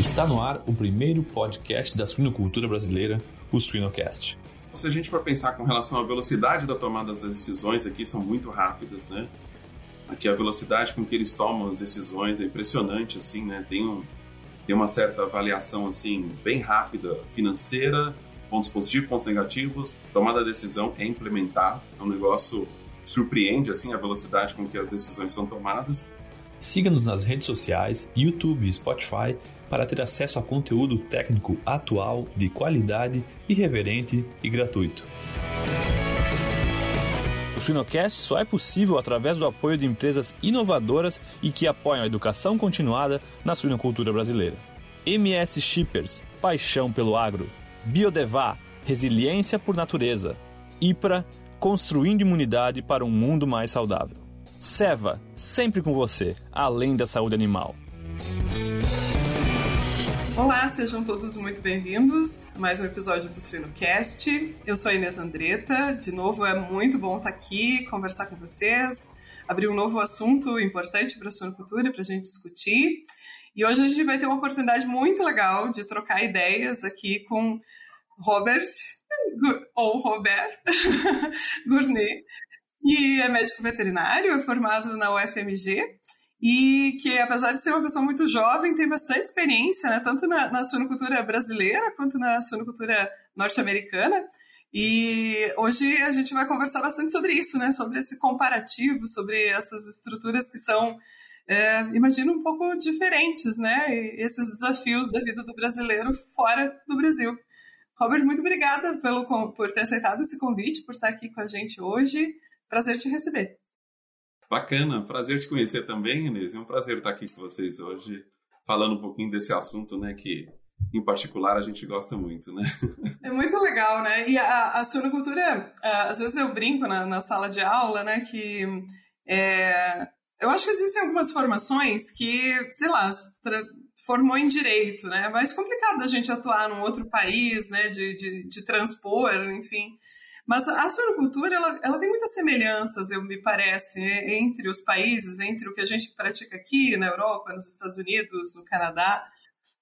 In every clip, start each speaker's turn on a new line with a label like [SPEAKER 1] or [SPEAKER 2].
[SPEAKER 1] Está no ar o primeiro podcast da suinocultura brasileira, o Suinocast.
[SPEAKER 2] Se a gente for pensar com relação à velocidade da tomada das decisões aqui, são muito rápidas, né? Aqui a velocidade com que eles tomam as decisões é impressionante, assim, né? Tem, um, tem uma certa avaliação, assim, bem rápida, financeira, pontos positivos, pontos negativos, tomada da decisão é implementar, é um negócio surpreende, assim, a velocidade com que as decisões são tomadas.
[SPEAKER 1] Siga-nos nas redes sociais, YouTube e Spotify para ter acesso a conteúdo técnico atual, de qualidade, irreverente e gratuito. O Suinocast só é possível através do apoio de empresas inovadoras e que apoiam a educação continuada na suinocultura brasileira. MS Shippers, paixão pelo agro. Biodevá, resiliência por natureza. IPRA, construindo imunidade para um mundo mais saudável. Seva, sempre com você, além da saúde animal.
[SPEAKER 3] Olá, sejam todos muito bem-vindos a mais um episódio do Suinocast. Eu sou a Inês Andretta. De novo, é muito bom estar aqui, conversar com vocês, abrir um novo assunto importante para a suinocultura para a gente discutir. E hoje a gente vai ter uma oportunidade muito legal de trocar ideias aqui com Robert, ou Robert Gournet, que é médico veterinário, é formado na UFMG e que, apesar de ser uma pessoa muito jovem, tem bastante experiência, né, tanto na, na brasileira quanto na suinocultura norte-americana. E hoje a gente vai conversar bastante sobre isso, né, sobre esse comparativo, sobre essas estruturas que são, é, imagino, um pouco diferentes, né, e esses desafios da vida do brasileiro fora do Brasil. Robert, muito obrigada pelo, por ter aceitado esse convite, por estar aqui com a gente hoje. Prazer te receber.
[SPEAKER 2] Bacana, prazer te conhecer também, Inês. É um prazer estar aqui com vocês hoje, falando um pouquinho desse assunto, né, que em particular a gente gosta muito, né?
[SPEAKER 3] É muito legal, né? E a, a suinocultura, às vezes eu brinco na, na sala de aula, né, que é, eu acho que existem algumas formações que, sei lá, formou em direito, né? É mais complicado a gente atuar num outro país, né, de, de, de transpor, enfim. Mas a suinocultura, ela, ela tem muitas semelhanças, eu me parece, entre os países, entre o que a gente pratica aqui na Europa, nos Estados Unidos, no Canadá.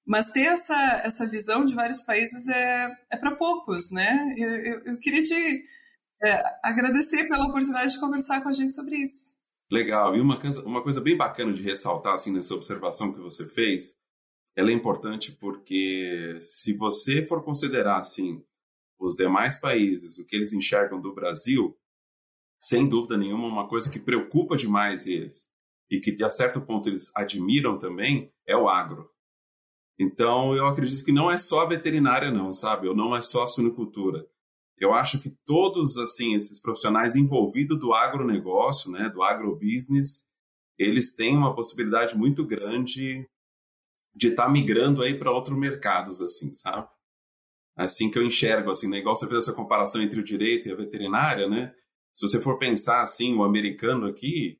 [SPEAKER 3] Mas ter essa, essa visão de vários países é, é para poucos, né? Eu, eu, eu queria te é, agradecer pela oportunidade de conversar com a gente sobre isso.
[SPEAKER 2] Legal. E uma, uma coisa bem bacana de ressaltar assim, nessa observação que você fez, ela é importante porque se você for considerar assim, os demais países, o que eles enxergam do Brasil, sem dúvida nenhuma, uma coisa que preocupa demais eles e que, a certo ponto, eles admiram também é o agro. Então, eu acredito que não é só a veterinária, não, sabe? Ou não é só a suinocultura. Eu acho que todos, assim, esses profissionais envolvidos do agronegócio, né, do agrobusiness, eles têm uma possibilidade muito grande de estar tá migrando aí para outros mercados, assim, sabe? Assim que eu enxergo, assim, né? Igual você fez essa comparação entre o direito e a veterinária, né? Se você for pensar assim, o americano aqui,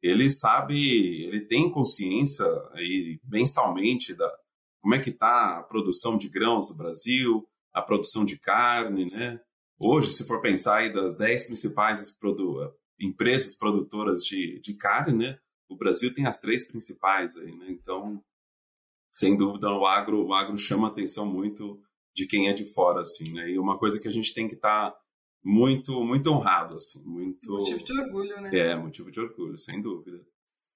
[SPEAKER 2] ele sabe, ele tem consciência aí mensalmente da como é que está a produção de grãos do Brasil, a produção de carne, né? Hoje, se for pensar aí das 10 principais produ empresas produtoras de, de carne, né? O Brasil tem as três principais aí, né? Então, sem dúvida, o agro, o agro chama atenção muito de quem é de fora, assim, né? E uma coisa que a gente tem que estar tá muito, muito honrado, assim, muito...
[SPEAKER 3] Motivo de orgulho, né?
[SPEAKER 2] É, motivo de orgulho, sem dúvida.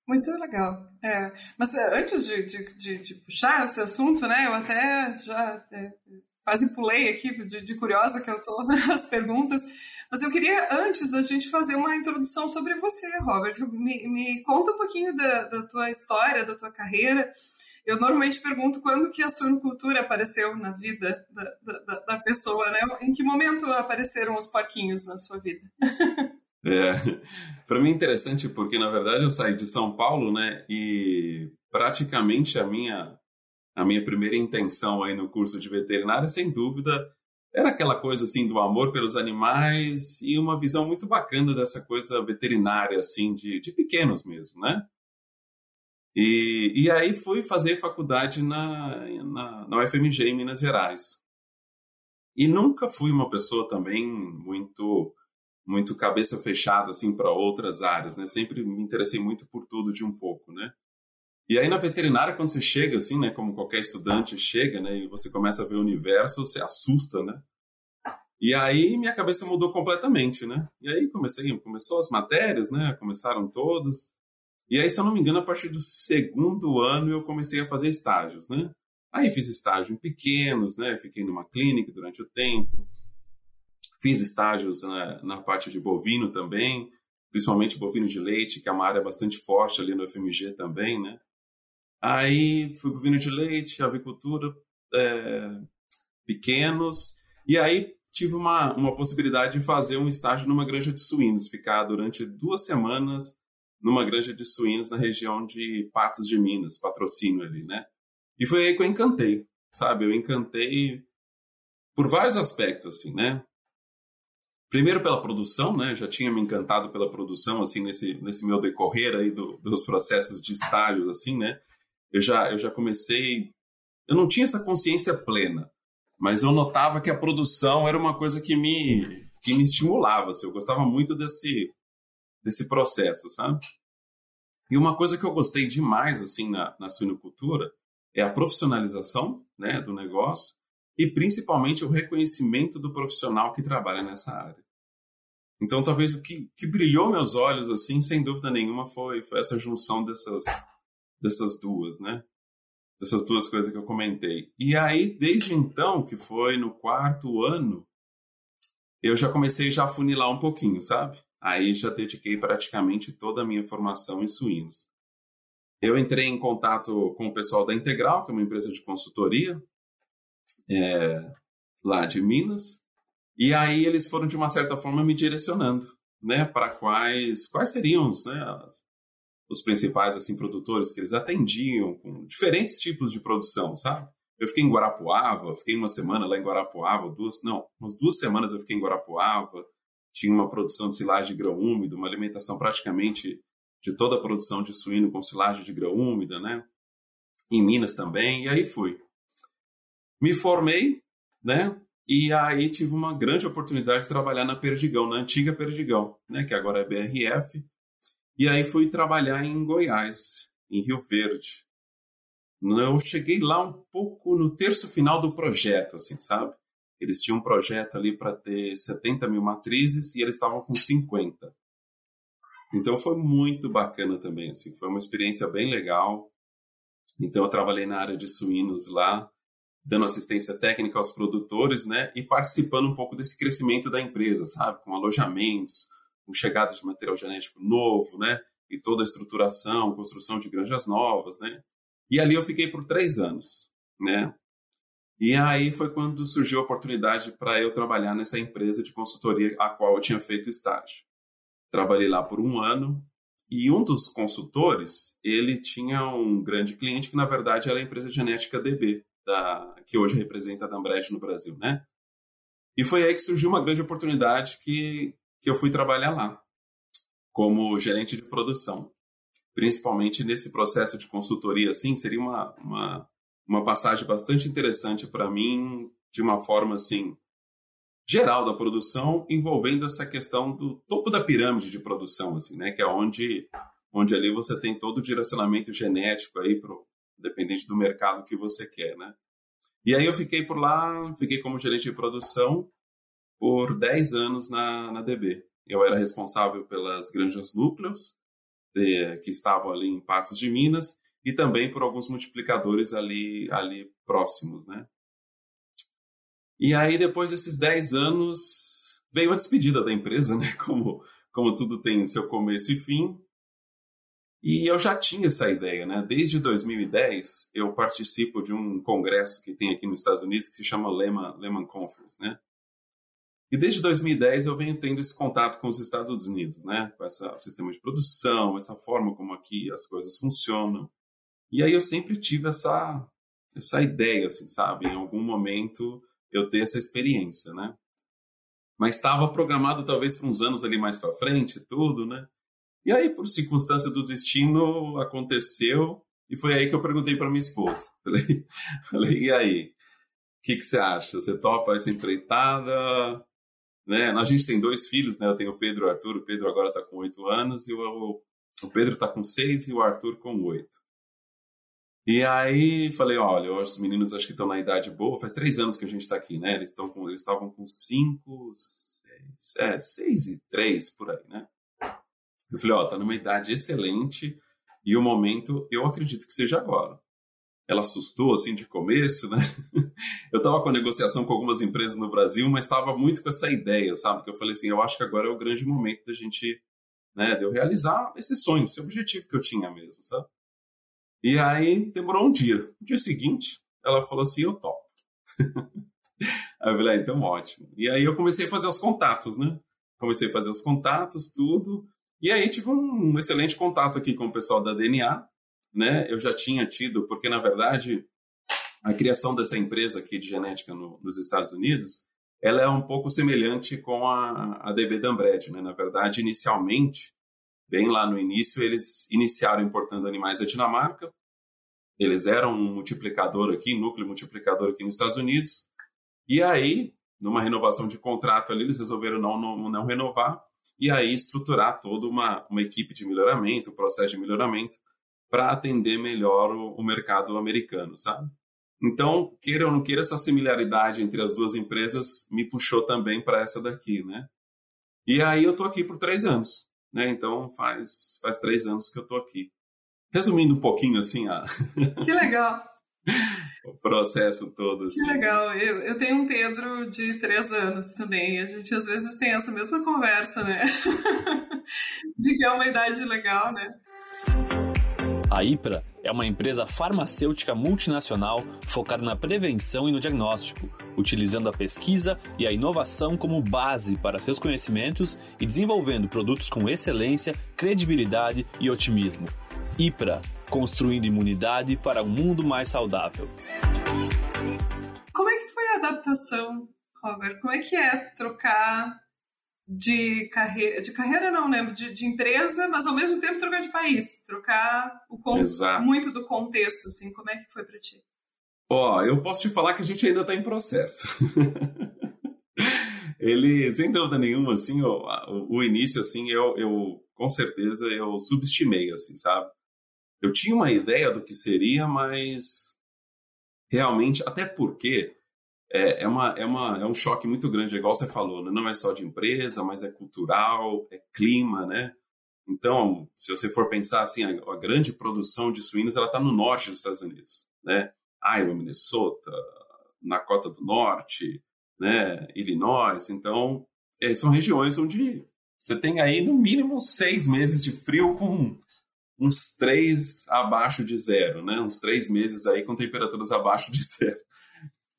[SPEAKER 3] Muito legal. É. Mas é, antes de, de, de, de, puxar esse assunto, né, eu até já é, quase pulei aqui de, de, curiosa que eu tô nas perguntas, mas eu queria, antes da gente fazer uma introdução sobre você, Robert, me, me conta um pouquinho da, da tua história, da tua carreira, eu normalmente pergunto quando que a suinocultura apareceu na vida da, da, da, pessoa, né? Em que momento apareceram os porquinhos na sua vida?
[SPEAKER 2] é, para mim é interessante porque na verdade eu saí de São Paulo, né? E praticamente a minha a minha primeira intenção aí no curso de veterinária, sem dúvida, era aquela coisa assim do amor pelos animais e uma visão muito bacana dessa coisa veterinária assim de, de pequenos mesmo, né? E, e aí fui fazer faculdade na, na, na UFMG, em Minas Gerais. E nunca fui uma pessoa também muito muito cabeça fechada assim para outras áreas, né? Sempre me interessei muito por tudo de um pouco, né? E aí na veterinária, quando você chega, assim, né, como qualquer estudante chega, né, e você começa a ver o universo, você assusta, né? E aí minha cabeça mudou completamente, né? E aí comecei, começou as matérias, né? Começaram todas. E aí, se eu não me engano, a partir do segundo ano eu comecei a fazer estágios, né? Aí fiz estágio em pequenos, né? Fiquei numa clínica durante o tempo. Fiz estágios né, na parte de bovino também, principalmente bovino de leite, que é uma área bastante forte ali no FMG também, né? Aí fui bovino de leite, avicultura, é, pequenos. E aí tive uma, uma possibilidade de fazer um estágio numa granja de suínos, ficar durante duas semanas numa granja de suínos na região de Patos de Minas, patrocínio ali, né? E foi aí que eu encantei, sabe? Eu encantei por vários aspectos, assim, né? Primeiro pela produção, né? Já tinha me encantado pela produção, assim, nesse, nesse meu decorrer aí do, dos processos de estágios, assim, né? Eu já, eu já comecei... Eu não tinha essa consciência plena, mas eu notava que a produção era uma coisa que me, que me estimulava, assim. Eu gostava muito desse, desse processo, sabe? E uma coisa que eu gostei demais, assim, na, na suinocultura é a profissionalização né, do negócio e principalmente o reconhecimento do profissional que trabalha nessa área. Então, talvez o que, que brilhou meus olhos, assim, sem dúvida nenhuma, foi, foi essa junção dessas, dessas duas, né? Dessas duas coisas que eu comentei. E aí, desde então, que foi no quarto ano, eu já comecei já a funilar um pouquinho, sabe? Aí já dediquei praticamente toda a minha formação em suínos. Eu entrei em contato com o pessoal da Integral, que é uma empresa de consultoria é, lá de Minas, e aí eles foram de uma certa forma me direcionando, né, para quais quais seriam né, os principais assim produtores que eles atendiam com diferentes tipos de produção, sabe? Eu fiquei em Guarapuava, fiquei uma semana lá em Guarapuava, duas, não, umas duas semanas eu fiquei em Guarapuava, tinha uma produção de silagem de grão úmido, uma alimentação praticamente de toda a produção de suíno com silagem de grão úmida, né? Em Minas também, e aí fui. Me formei, né? E aí tive uma grande oportunidade de trabalhar na Perdigão, na antiga Perdigão, né? Que agora é BRF. E aí fui trabalhar em Goiás, em Rio Verde. Eu cheguei lá um pouco no terço final do projeto, assim, sabe? Eles tinham um projeto ali para ter 70 mil matrizes e eles estavam com 50. Então foi muito bacana também, assim, foi uma experiência bem legal. Então eu trabalhei na área de suínos lá, dando assistência técnica aos produtores, né, e participando um pouco desse crescimento da empresa, sabe, com alojamentos, com chegada de material genético novo, né, e toda a estruturação, construção de granjas novas, né. E ali eu fiquei por três anos, né. E aí foi quando surgiu a oportunidade para eu trabalhar nessa empresa de consultoria a qual eu tinha feito estágio. Trabalhei lá por um ano e um dos consultores, ele tinha um grande cliente que na verdade era a empresa genética DB, da, que hoje representa a Dambrecht no Brasil, né? E foi aí que surgiu uma grande oportunidade que, que eu fui trabalhar lá, como gerente de produção. Principalmente nesse processo de consultoria, assim, seria uma, uma, uma passagem bastante interessante para mim, de uma forma, assim, geral da produção, envolvendo essa questão do topo da pirâmide de produção, assim, né? Que é onde, onde ali você tem todo o direcionamento genético aí pro, dependente do mercado que você quer, né? E aí eu fiquei por lá, fiquei como gerente de produção por 10 anos na, na DB. Eu era responsável pelas granjas núcleos, de, que estavam ali em Patos de Minas, e também por alguns multiplicadores ali, ali próximos, né? E aí, depois desses 10 anos, veio a despedida da empresa, né? Como, como tudo tem seu começo e fim. E eu já tinha essa ideia, né? Desde 2010, eu participo de um congresso que tem aqui nos Estados Unidos que se chama Lehman, Lehman Conference, né? E desde 2010 eu venho tendo esse contato com os Estados Unidos, né? Com esse sistema de produção, essa forma como aqui as coisas funcionam. E aí eu sempre tive essa essa ideia, assim, sabe? Em algum momento eu ter essa experiência, né? Mas estava programado talvez para uns anos ali mais para frente, tudo, né? E aí, por circunstância do destino, aconteceu e foi aí que eu perguntei para minha esposa. Falei, falei e aí? O que, que você acha? Você topa essa empreitada? Né? A gente tem dois filhos, né? Eu tenho o Pedro e o Arthur. O Pedro agora está com oito anos e o, o Pedro está com seis e o Arthur com oito. E aí falei, olha, os meninos acho que estão na idade boa, faz três anos que a gente está aqui, né? Eles estão eles estavam com cinco, seis, é, seis e três por aí, né? Eu falei, ó, tá numa idade excelente e o momento eu acredito que seja agora. Ela assustou assim de começo, né? Eu estava com a negociação com algumas empresas no Brasil, mas estava muito com essa ideia, sabe? Que eu falei assim, eu acho que agora é o grande momento da gente, né, de eu realizar esse sonho, esse objetivo que eu tinha mesmo, sabe? E aí demorou um dia. No dia seguinte, ela falou assim: eu topo. aí eu falei: ah, então ótimo. E aí eu comecei a fazer os contatos, né? Comecei a fazer os contatos, tudo. E aí tive um excelente contato aqui com o pessoal da DNA, né? Eu já tinha tido, porque na verdade a criação dessa empresa aqui de genética no, nos Estados Unidos, ela é um pouco semelhante com a, a DB Dambred, né? Na verdade, inicialmente bem lá no início, eles iniciaram importando animais da Dinamarca. Eles eram um multiplicador aqui, núcleo multiplicador aqui nos Estados Unidos. E aí, numa renovação de contrato ali, eles resolveram não, não, não renovar e aí estruturar toda uma, uma equipe de melhoramento, um processo de melhoramento, para atender melhor o, o, mercado americano, sabe? Então, queira ou não queira, essa similaridade entre as duas empresas me puxou também para essa daqui, né? E aí eu tô aqui por três anos né? Então faz, faz três anos que eu estou aqui. Resumindo um pouquinho assim a.
[SPEAKER 3] Que legal!
[SPEAKER 2] o processo todo. Assim.
[SPEAKER 3] Que legal. Eu, eu tenho um Pedro de três anos também. A gente às vezes tem essa mesma conversa, né? de que é uma idade legal, né?
[SPEAKER 1] A IPRA é uma empresa farmacêutica multinacional focada na prevenção e no diagnóstico, utilizando a pesquisa e a inovação como base para seus conhecimentos e desenvolvendo produtos com excelência, credibilidade e otimismo. IPRA construindo imunidade para um mundo mais saudável.
[SPEAKER 3] Como é que foi a adaptação, Robert? Como é que é trocar de carreira, de carreira não, né? De, de, empresa, mas ao mesmo tempo trocar de país, trocar o con... muito do contexto, assim, como é que foi para ti?
[SPEAKER 2] Ó, oh, eu posso te falar que a gente ainda está em processo. Ele, sem dúvida nenhuma, assim, o, o, o início, assim, eu, eu, com certeza, eu subestimei, assim, sabe? Eu tinha uma ideia do que seria, mas realmente, até porque é, é, uma, é, uma, é um choque muito grande, igual você falou, né? não é só de empresa, mas é cultural, é clima, né? Então, se você for pensar assim, a, a grande produção de suínos ela está no norte dos Estados Unidos, né? Iowa, Minnesota, Dakota do Norte, né? Illinois. Então, é, são regiões onde você tem aí no mínimo seis meses de frio com uns três abaixo de zero, né? Uns três meses aí com temperaturas abaixo de zero.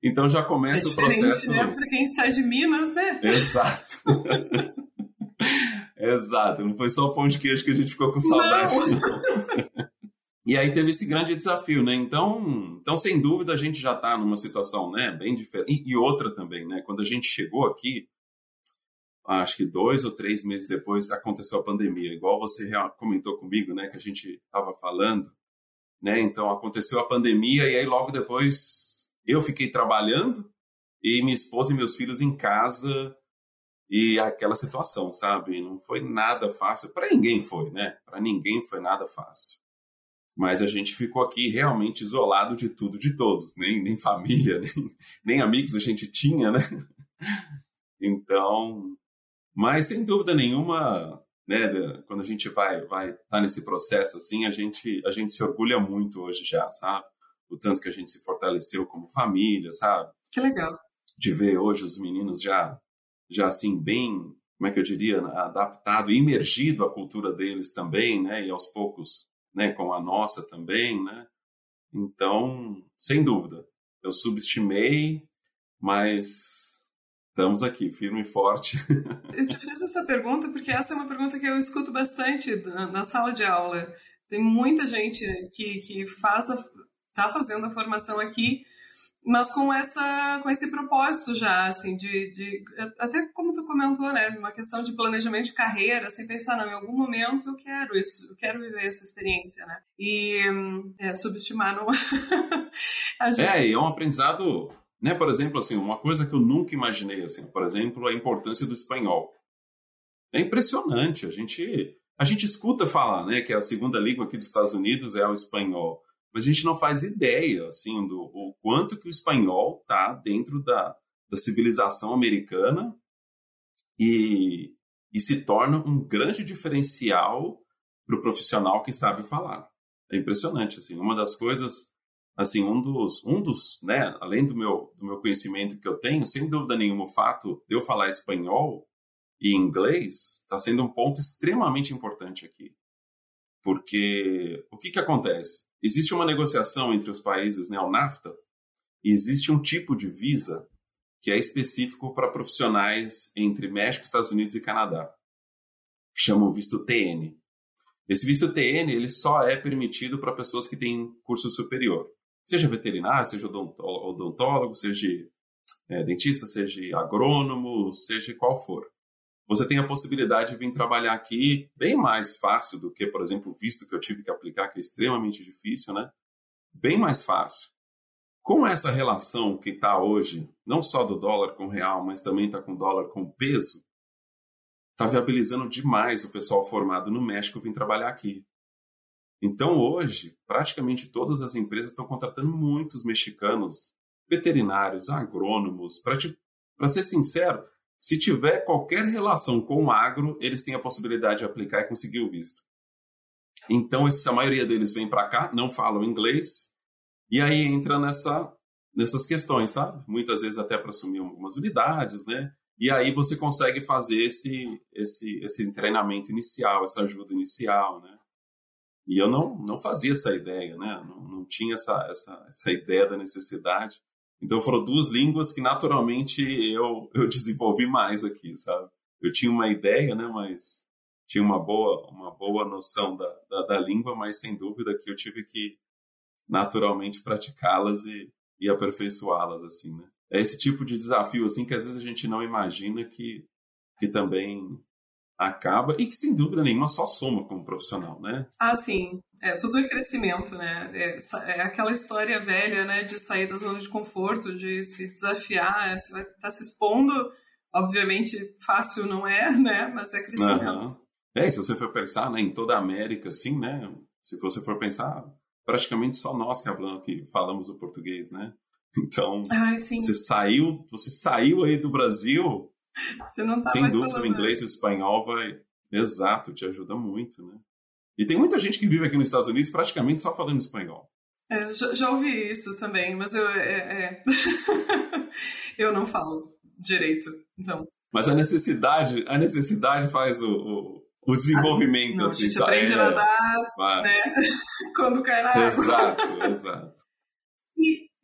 [SPEAKER 2] Então já começa é o processo.
[SPEAKER 3] Né? Para quem sai de Minas, né?
[SPEAKER 2] Exato. Exato. Não foi só o pão de queijo que a gente ficou com saudade. e aí teve esse grande desafio, né? Então, então sem dúvida a gente já está numa situação, né, bem diferente. E, e outra também, né? Quando a gente chegou aqui, acho que dois ou três meses depois aconteceu a pandemia. Igual você comentou comigo, né, que a gente estava falando, né? Então aconteceu a pandemia e aí logo depois eu fiquei trabalhando e minha esposa e meus filhos em casa e aquela situação, sabe? Não foi nada fácil. Para ninguém foi, né? Para ninguém foi nada fácil. Mas a gente ficou aqui realmente isolado de tudo, de todos. Nem, nem família, nem, nem amigos a gente tinha, né? Então, mas sem dúvida nenhuma, né, quando a gente vai vai estar tá nesse processo assim, a gente a gente se orgulha muito hoje já, sabe? O tanto que a gente se fortaleceu como família, sabe?
[SPEAKER 3] Que legal.
[SPEAKER 2] De ver hoje os meninos já, já assim, bem, como é que eu diria, adaptado, imergido à cultura deles também, né? E aos poucos, né, com a nossa também, né? Então, sem dúvida, eu subestimei, mas estamos aqui, firme e forte.
[SPEAKER 3] Eu te fiz essa pergunta porque essa é uma pergunta que eu escuto bastante na sala de aula. Tem muita gente que, que faz a, está fazendo a formação aqui, mas com essa com esse propósito já assim de, de até como tu comentou né uma questão de planejamento de carreira sem pensar não em algum momento eu quero isso eu quero viver essa experiência né? E é, subestimar não
[SPEAKER 2] gente... é é um aprendizado né por exemplo assim uma coisa que eu nunca imaginei assim por exemplo a importância do espanhol. É impressionante a gente a gente escuta falar né que a segunda língua aqui dos Estados Unidos é o espanhol mas a gente não faz ideia, assim, do o quanto que o espanhol tá dentro da, da civilização americana e, e se torna um grande diferencial para o profissional que sabe falar. É impressionante, assim, uma das coisas, assim, um dos, um dos, né, além do meu, do meu conhecimento que eu tenho, sem dúvida nenhuma, o fato de eu falar espanhol e inglês está sendo um ponto extremamente importante aqui. Porque o que, que acontece? Existe uma negociação entre os países, né, o NAFTA, e existe um tipo de visa que é específico para profissionais entre México, Estados Unidos e Canadá, que chamam visto TN. Esse visto TN ele só é permitido para pessoas que têm curso superior, seja veterinário, seja odontólogo, seja é, dentista, seja agrônomo, seja qual for você tem a possibilidade de vir trabalhar aqui bem mais fácil do que, por exemplo, o visto que eu tive que aplicar, que é extremamente difícil, né? Bem mais fácil. Com essa relação que está hoje, não só do dólar com real, mas também está com dólar com peso, está viabilizando demais o pessoal formado no México vir trabalhar aqui. Então, hoje, praticamente todas as empresas estão contratando muitos mexicanos, veterinários, agrônomos. Para ser sincero, se tiver qualquer relação com o agro, eles têm a possibilidade de aplicar e conseguir o visto. Então, a maioria deles vem para cá, não falam inglês, e aí entra nessa, nessas questões, sabe? Muitas vezes até para assumir algumas unidades, né? E aí você consegue fazer esse, esse, esse treinamento inicial, essa ajuda inicial, né? E eu não, não fazia essa ideia, né? Não, não tinha essa, essa, essa ideia da necessidade. Então foram duas línguas que naturalmente eu, eu desenvolvi mais aqui, sabe? Eu tinha uma ideia, né, mas tinha uma boa, uma boa noção da, da, da língua, mas sem dúvida que eu tive que naturalmente praticá-las e, e aperfeiçoá-las, assim, né? É esse tipo de desafio, assim, que às vezes a gente não imagina que, que também acaba e que sem dúvida nenhuma só soma como profissional, né?
[SPEAKER 3] Ah, sim. É, tudo é crescimento, né? É, é, aquela história velha, né, de sair da zona de conforto, de se desafiar, você vai estar tá se expondo. Obviamente, fácil não é, né? Mas é crescimento. Uhum.
[SPEAKER 2] É, e se você for pensar, né, em toda a América, assim, né? Se você for pensar, praticamente só nós que, falamos, que falamos o português, né? Então,
[SPEAKER 3] Ai,
[SPEAKER 2] você saiu, você saiu aí do Brasil,
[SPEAKER 3] você não tá
[SPEAKER 2] Sem
[SPEAKER 3] mais
[SPEAKER 2] dúvida,
[SPEAKER 3] falando.
[SPEAKER 2] o inglês e o espanhol vai. Exato, te ajuda muito, né? E tem muita gente que vive aqui nos Estados Unidos praticamente só falando espanhol.
[SPEAKER 3] É, já, já, ouvi isso também, mas eu, é, é... eu não falo direito, então.
[SPEAKER 2] Mas a necessidade, a necessidade faz o, o, o desenvolvimento,
[SPEAKER 3] não,
[SPEAKER 2] assim,
[SPEAKER 3] a gente aprende a nadar, né? Quando cai na
[SPEAKER 2] água. Exato, exato.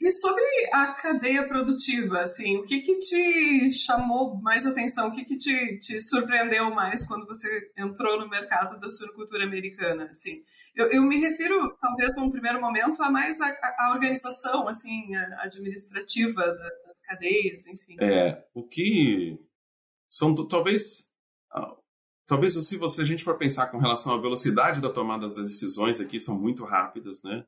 [SPEAKER 3] E, sobre a cadeia produtiva, assim, o que que te chamou mais atenção? O que que te, te surpreendeu mais quando você entrou no mercado da suinocultura americana, assim? Eu, eu me refiro, talvez, num primeiro momento, a mais a, a organização, assim, a administrativa das cadeias, enfim.
[SPEAKER 2] É, o que são, talvez, talvez se você, a gente for pensar com relação à velocidade da tomada das decisões aqui, são muito rápidas, né?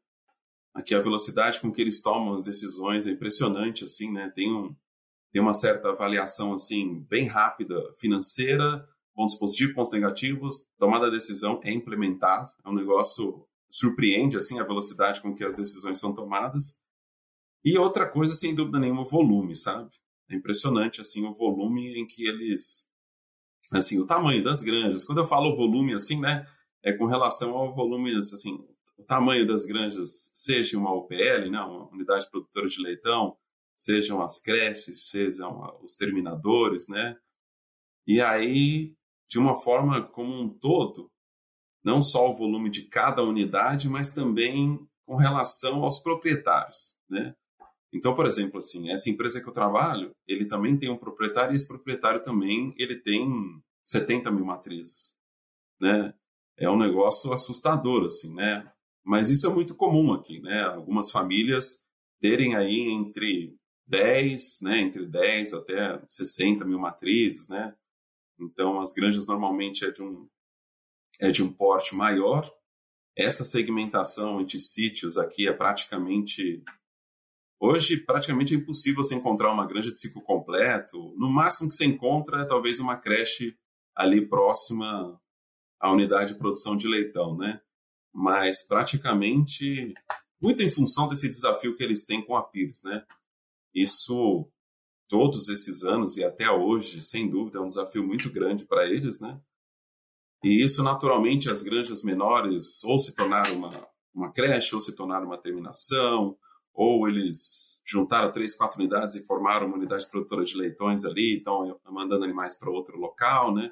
[SPEAKER 2] Aqui a velocidade com que eles tomam as decisões é impressionante, assim, né? Tem, um, tem uma certa avaliação, assim, bem rápida, financeira, pontos positivos, pontos negativos, tomada a decisão é implementado, é um negócio surpreende, assim, a velocidade com que as decisões são tomadas. E outra coisa, sem dúvida nenhuma, o volume, sabe? É impressionante, assim, o volume em que eles... Assim, o tamanho das granjas. Quando eu falo volume, assim, né? É com relação ao volume, assim, o tamanho das granjas, seja uma UPL, né, uma unidade produtora de leitão, sejam as creches, sejam os terminadores, né? E aí, de uma forma como um todo, não só o volume de cada unidade, mas também com relação aos proprietários, né? Então, por exemplo, assim, essa empresa que eu trabalho, ele também tem um proprietário e esse proprietário também ele tem 70 mil matrizes, né? É um negócio assustador, assim, né? Mas isso é muito comum aqui, né? Algumas famílias terem aí entre 10, né, entre 10 até 60 mil matrizes, né? Então, as granjas normalmente é de um, é de um porte maior. Essa segmentação entre sítios aqui é praticamente... Hoje, praticamente é impossível você encontrar uma granja de ciclo completo. No máximo que você encontra é talvez uma creche ali próxima à unidade de produção de leitão, né? Mas praticamente muito em função desse desafio que eles têm com a Pires, né? Isso todos esses anos e até hoje, sem dúvida, é um desafio muito grande para eles, né? E isso, naturalmente, as granjas menores ou se tornaram uma, uma creche, ou se tornaram uma terminação, ou eles juntaram três, quatro unidades e formaram uma unidade produtora de leitões ali, estão mandando animais para outro local, né?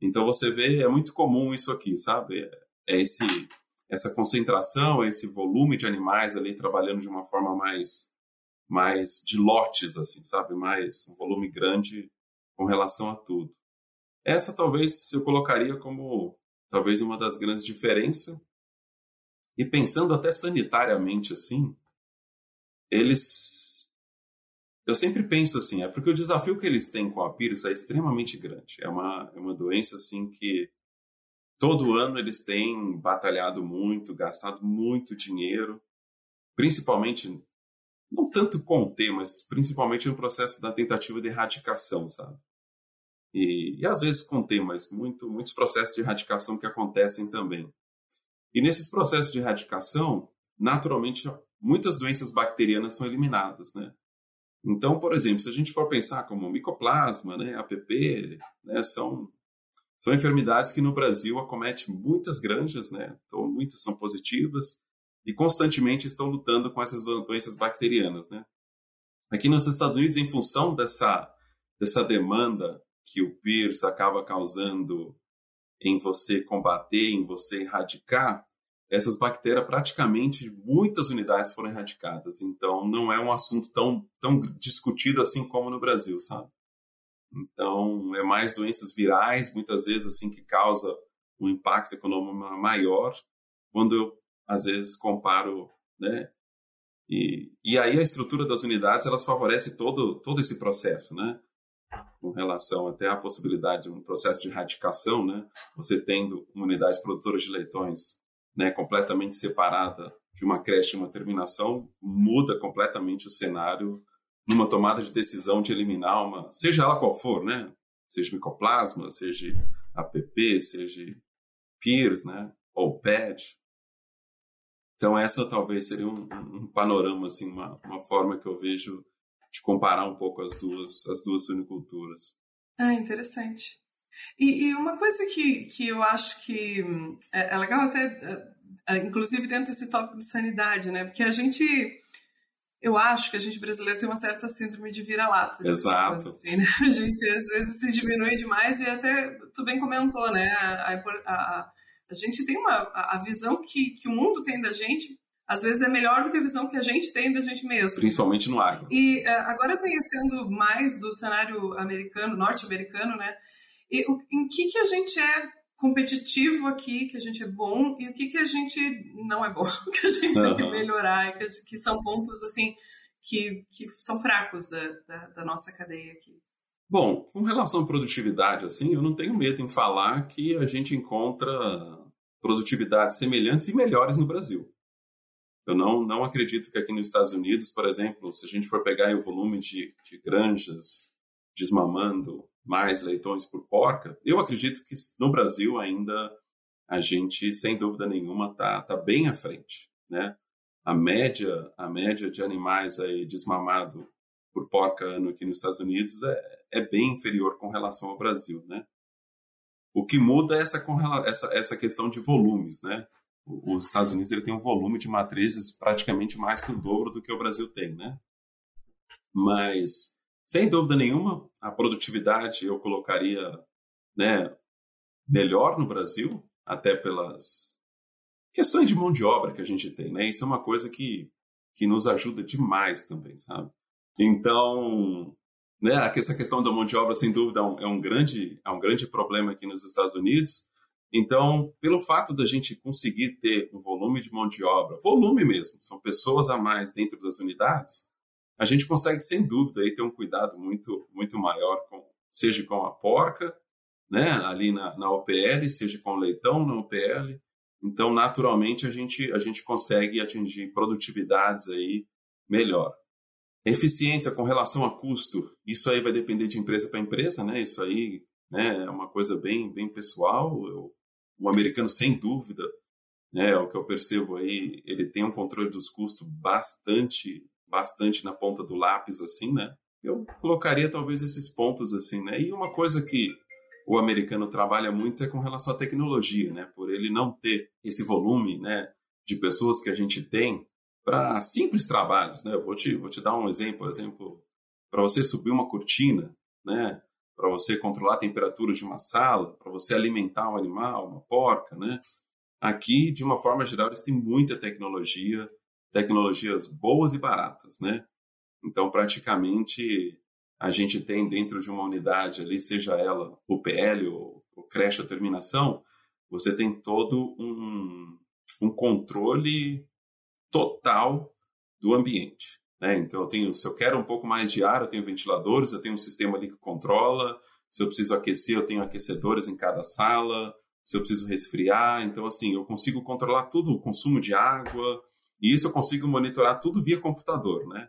[SPEAKER 2] Então você vê, é muito comum isso aqui, sabe? É esse, essa concentração, esse volume de animais ali trabalhando de uma forma mais, mais de lotes, assim, sabe? Mais um volume grande com relação a tudo. Essa talvez eu colocaria como talvez uma das grandes diferenças. E pensando até sanitariamente assim, eles eu sempre penso assim, é porque o desafio que eles têm com a Pírus é extremamente grande. É uma, é uma doença assim que todo ano eles têm batalhado muito, gastado muito dinheiro, principalmente não tanto conter, mas principalmente no processo da tentativa de erradicação, sabe? E, e às vezes contém, mas muito, muitos processos de erradicação que acontecem também. E nesses processos de erradicação, naturalmente, muitas doenças bacterianas são eliminadas, né? Então, por exemplo, se a gente for pensar como micoplasma, né, APP, né, são são enfermidades que no Brasil acomete muitas granjas, né? Então, muitas são positivas e constantemente estão lutando com essas doenças bacterianas, né? Aqui nos Estados Unidos, em função dessa dessa demanda que o PIRS acaba causando em você combater, em você erradicar, essas bactérias praticamente muitas unidades foram erradicadas. Então não é um assunto tão, tão discutido assim como no Brasil, sabe? Então é mais doenças virais, muitas vezes assim que causa um impacto econômico maior, quando eu às vezes comparo, né? E, e aí a estrutura das unidades elas favorece todo todo esse processo, né? com relação até à possibilidade de um processo de erradicação, né? Você tendo uma unidade produtora de leitões, né, completamente separada de uma creche, uma terminação, muda completamente o cenário numa tomada de decisão de eliminar uma, seja ela qual for, né? Seja micoplasma, seja APP, seja PIRS, né? Ou PED. Então essa talvez seria um, um panorama, assim, uma, uma forma que eu vejo de comparar um pouco as duas, as duas suiniculturas.
[SPEAKER 3] Ah, interessante. E, e, uma coisa que, que eu acho que é, é legal até, é, é, inclusive dentro desse tópico de sanidade, né? Porque a gente, eu acho que a gente brasileiro tem uma certa síndrome de vira-lata.
[SPEAKER 2] Exato.
[SPEAKER 3] Assim, né? A gente às vezes se diminui demais e até tu bem comentou, né? A, a, a, gente tem uma a visão que, que o mundo tem da gente às vezes é melhor do que a visão que a gente tem da gente mesmo.
[SPEAKER 2] Principalmente no agro.
[SPEAKER 3] E uh, agora conhecendo mais do cenário americano, norte-americano, né? E, em que que a gente é competitivo aqui, que a gente é bom, e o que que a gente não é bom, que a gente uhum. tem que melhorar, que, que, são pontos, assim, que, que são fracos da, da, da nossa cadeia aqui.
[SPEAKER 2] Bom, com relação à produtividade, assim, eu não tenho medo em falar que a gente encontra produtividades semelhantes e melhores no Brasil. Eu não, não acredito que aqui nos Estados Unidos, por exemplo, se a gente for pegar o volume de, de granjas desmamando mais leitões por porca, eu acredito que no Brasil ainda a gente, sem dúvida nenhuma, está tá bem à frente, né? A média, a média de animais aí desmamado por porca ano aqui nos Estados Unidos é, é bem inferior com relação ao Brasil, né? O que muda é essa, essa, essa questão de volumes, né? os Estados Unidos ele tem um volume de matrizes praticamente mais que o dobro do que o Brasil tem, né? Mas, sem dúvida nenhuma, a produtividade eu colocaria né, melhor no Brasil, até pelas questões de mão de obra que a gente tem, né? Isso é uma coisa que, que nos ajuda demais também, sabe? Então, né, essa questão da mão de obra, sem dúvida, é é um grande, é um grande problema aqui nos Estados Unidos, então, pelo fato da gente conseguir ter um volume de mão de obra, volume mesmo, são pessoas a mais dentro das unidades, a gente consegue, sem dúvida, aí, ter um cuidado muito, muito maior, com, seja com a porca, né, ali na, na OPL, seja com o leitão na OPL. Então, naturalmente, a gente, a gente consegue atingir produtividades aí melhor. Eficiência com relação a custo, isso aí vai depender de empresa para empresa, né? Isso aí né, é uma coisa bem, bem pessoal. Eu o americano, sem dúvida, né, o que eu percebo aí, ele tem um controle dos custos bastante, bastante na ponta do lápis, assim, né? Eu colocaria talvez esses pontos assim, né? E uma coisa que o americano trabalha muito é com relação à tecnologia, né? Por ele não ter esse volume, né, de pessoas que a gente tem para simples trabalhos, né? Eu vou te, vou te dar um exemplo, por exemplo, para você subir uma cortina, né? Para você controlar a temperatura de uma sala, para você alimentar um animal, uma porca, né? Aqui, de uma forma geral, eles têm muita tecnologia, tecnologias boas e baratas, né? Então, praticamente, a gente tem dentro de uma unidade ali, seja ela o PL ou, creche ou terminação, você tem todo um, um controle total do ambiente. Né? Então, eu tenho, se eu quero um pouco mais de ar, eu tenho ventiladores, eu tenho um sistema ali que controla. Se eu preciso aquecer, eu tenho aquecedores em cada sala se eu preciso resfriar. Então, assim, eu consigo controlar tudo, o consumo de água, e isso eu consigo monitorar tudo via computador, né?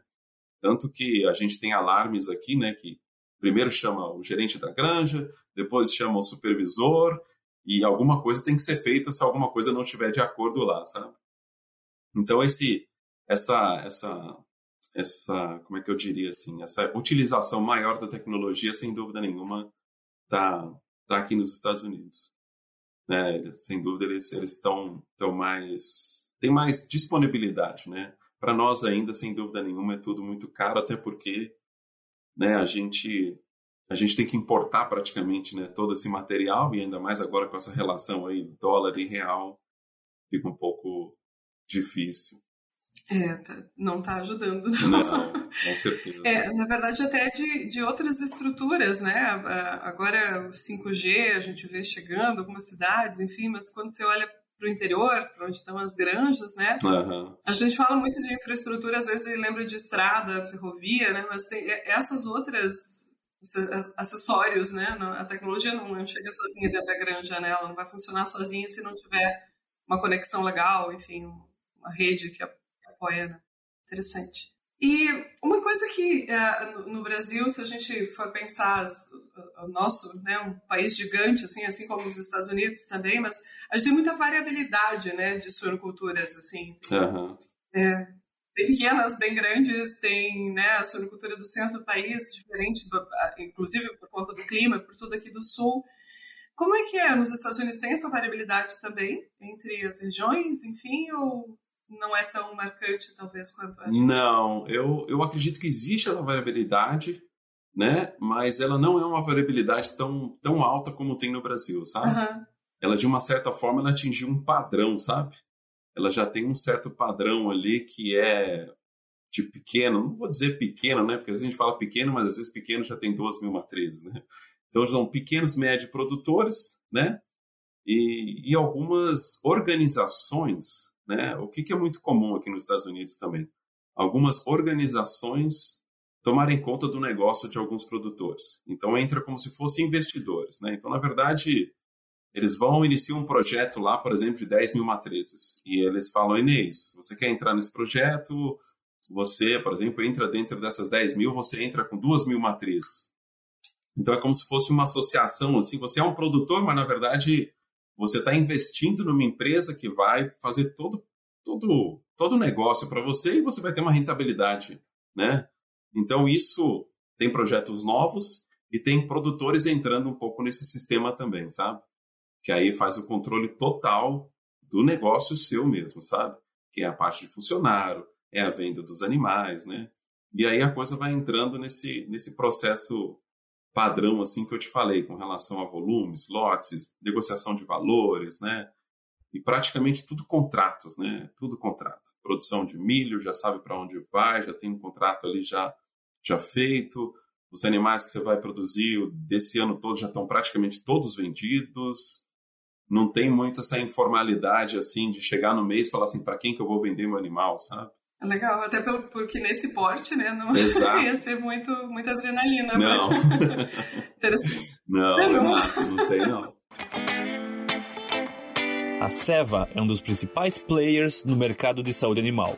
[SPEAKER 2] Tanto que a gente tem alarmes aqui, né, que primeiro chama o gerente da granja, depois chama o supervisor, e alguma coisa tem que ser feita se alguma coisa não estiver de acordo lá, sabe? Então, esse, essa, essa, essa, como é que eu diria assim, essa utilização maior da tecnologia, sem dúvida nenhuma, tá, tá aqui nos Estados Unidos né? Sem dúvida eles eles estão tão mais tem mais disponibilidade, né? Para nós ainda, sem dúvida nenhuma, é tudo muito caro, até porque, né? A gente a gente tem que importar praticamente, né? Todo esse material e ainda mais agora com essa relação aí dólar e real fica um pouco difícil.
[SPEAKER 3] É, tá, não está ajudando.
[SPEAKER 2] Não, com certeza.
[SPEAKER 3] É, na verdade, até de, de outras estruturas, né? Agora o 5G a gente vê chegando, algumas cidades, enfim, mas quando você olha para o interior, para onde estão as granjas, né?
[SPEAKER 2] Uhum.
[SPEAKER 3] A gente fala muito de infraestrutura, às vezes lembra de estrada, ferrovia, né? Mas tem essas outras acessórios, né? A tecnologia não chega sozinha dentro da granja, né? Ela não vai funcionar sozinha se não tiver uma conexão legal, enfim, uma rede que apoia, né? Interessante. E uma coisa que uh, no Brasil, se a gente for pensar o nosso, né, um país gigante, assim, assim como os Estados Unidos também, mas a gente tem muita variabilidade, né, de suinoculturas, assim.
[SPEAKER 2] Tem, uhum.
[SPEAKER 3] é, tem pequenas, bem grandes, tem, né, a suinocultura do centro do país, diferente, inclusive por conta do clima, por tudo aqui do sul. Como é que é? Nos Estados Unidos tem essa variabilidade também entre as regiões, enfim, ou não é tão marcante, talvez, quanto a gente.
[SPEAKER 2] Não, eu, eu acredito que existe essa variabilidade, né? Mas ela não é uma variabilidade tão, tão alta como tem no Brasil, sabe?
[SPEAKER 3] Uhum.
[SPEAKER 2] Ela, de uma certa forma, ela atingiu um padrão, sabe? Ela já tem um certo padrão ali que é de pequeno, não vou dizer pequeno, né? Porque às vezes a gente fala pequeno, mas às vezes pequeno já tem duas mil matrizes, né? Então são pequenos médio produtores, né? E, e algumas organizações né? O que, que é muito comum aqui nos Estados Unidos também? Algumas organizações tomarem conta do negócio de alguns produtores. Então entra como se fossem investidores, né? Então na verdade eles vão iniciar um projeto lá, por exemplo, de 10 mil matrizes e eles falam Inês, você quer entrar nesse projeto? Você, por exemplo, entra dentro dessas 10 mil, você entra com 2 mil matrizes. Então é como se fosse uma associação, assim, você é um produtor, mas na verdade você está investindo numa empresa que vai fazer todo todo todo negócio para você e você vai ter uma rentabilidade, né? Então isso tem projetos novos e tem produtores entrando um pouco nesse sistema também, sabe? Que aí faz o controle total do negócio seu mesmo, sabe? Que é a parte de funcionário, é a venda dos animais, né? E aí a coisa vai entrando nesse, nesse processo padrão assim que eu te falei com relação a volumes, lotes, negociação de valores, né? E praticamente tudo contratos, né? Tudo contrato. Produção de milho, já sabe para onde vai, já tem um contrato ali já já feito. Os animais que você vai produzir desse ano todo já estão praticamente todos vendidos. Não tem muito essa informalidade assim de chegar no mês e falar assim para quem que eu vou vender meu animal, sabe?
[SPEAKER 3] Legal, até pelo, porque nesse porte, né, não
[SPEAKER 2] Exato.
[SPEAKER 3] ia ser muito, muita adrenalina.
[SPEAKER 2] Não.
[SPEAKER 3] Interessante.
[SPEAKER 2] Não, não, não, não tem não.
[SPEAKER 1] A Seva é um dos principais players no mercado de saúde animal.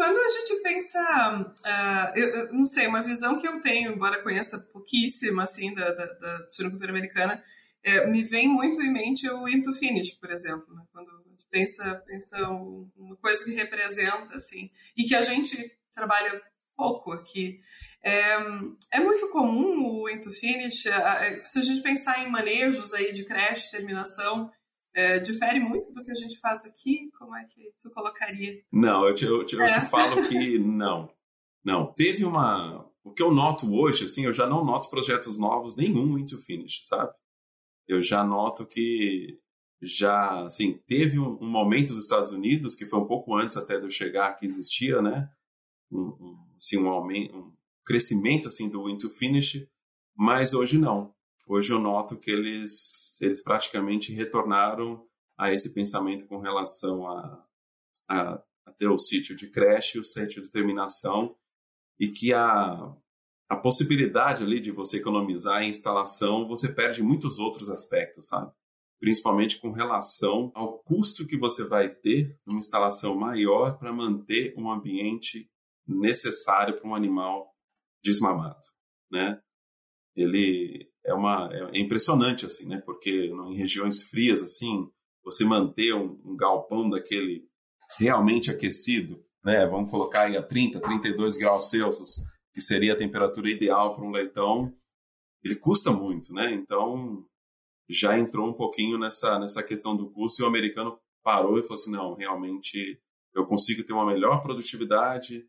[SPEAKER 3] Quando a gente pensa, uh, eu, eu, não sei, uma visão que eu tenho, embora conheça pouquíssima assim da, da, da suinocultura americana, é, me vem muito em mente o into finish, por exemplo, né? quando a gente pensa, pensa uma coisa que representa assim e que a gente trabalha pouco aqui. É, é muito comum o into finish, se a gente pensar em manejos aí de creche, terminação, é, difere muito do que a gente faz aqui? Como é que tu colocaria?
[SPEAKER 2] Não, eu te, eu te, é. eu te falo que não. Não, teve uma... O que eu noto hoje, assim, eu já não noto projetos novos nenhum into finish, sabe? Eu já noto que já, assim, teve um, um momento dos Estados Unidos, que foi um pouco antes até de eu chegar, que existia, né? Um, um, assim, um, aumento, um crescimento, assim, do into finish, mas hoje não. Hoje eu noto que eles eles praticamente retornaram a esse pensamento com relação a, a, a ter o sítio de creche, o sítio de terminação, e que a, a possibilidade ali de você economizar em instalação, você perde muitos outros aspectos, sabe? Principalmente com relação ao custo que você vai ter numa instalação maior para manter um ambiente necessário para um animal desmamado, né? Ele é uma é impressionante assim, né? Porque em regiões frias assim, você manter um, um galpão daquele realmente aquecido, né? Vamos colocar aí a 30, 32 graus Celsius, que seria a temperatura ideal para um leitão, ele custa muito, né? Então já entrou um pouquinho nessa nessa questão do custo e o americano parou e falou assim, não, realmente eu consigo ter uma melhor produtividade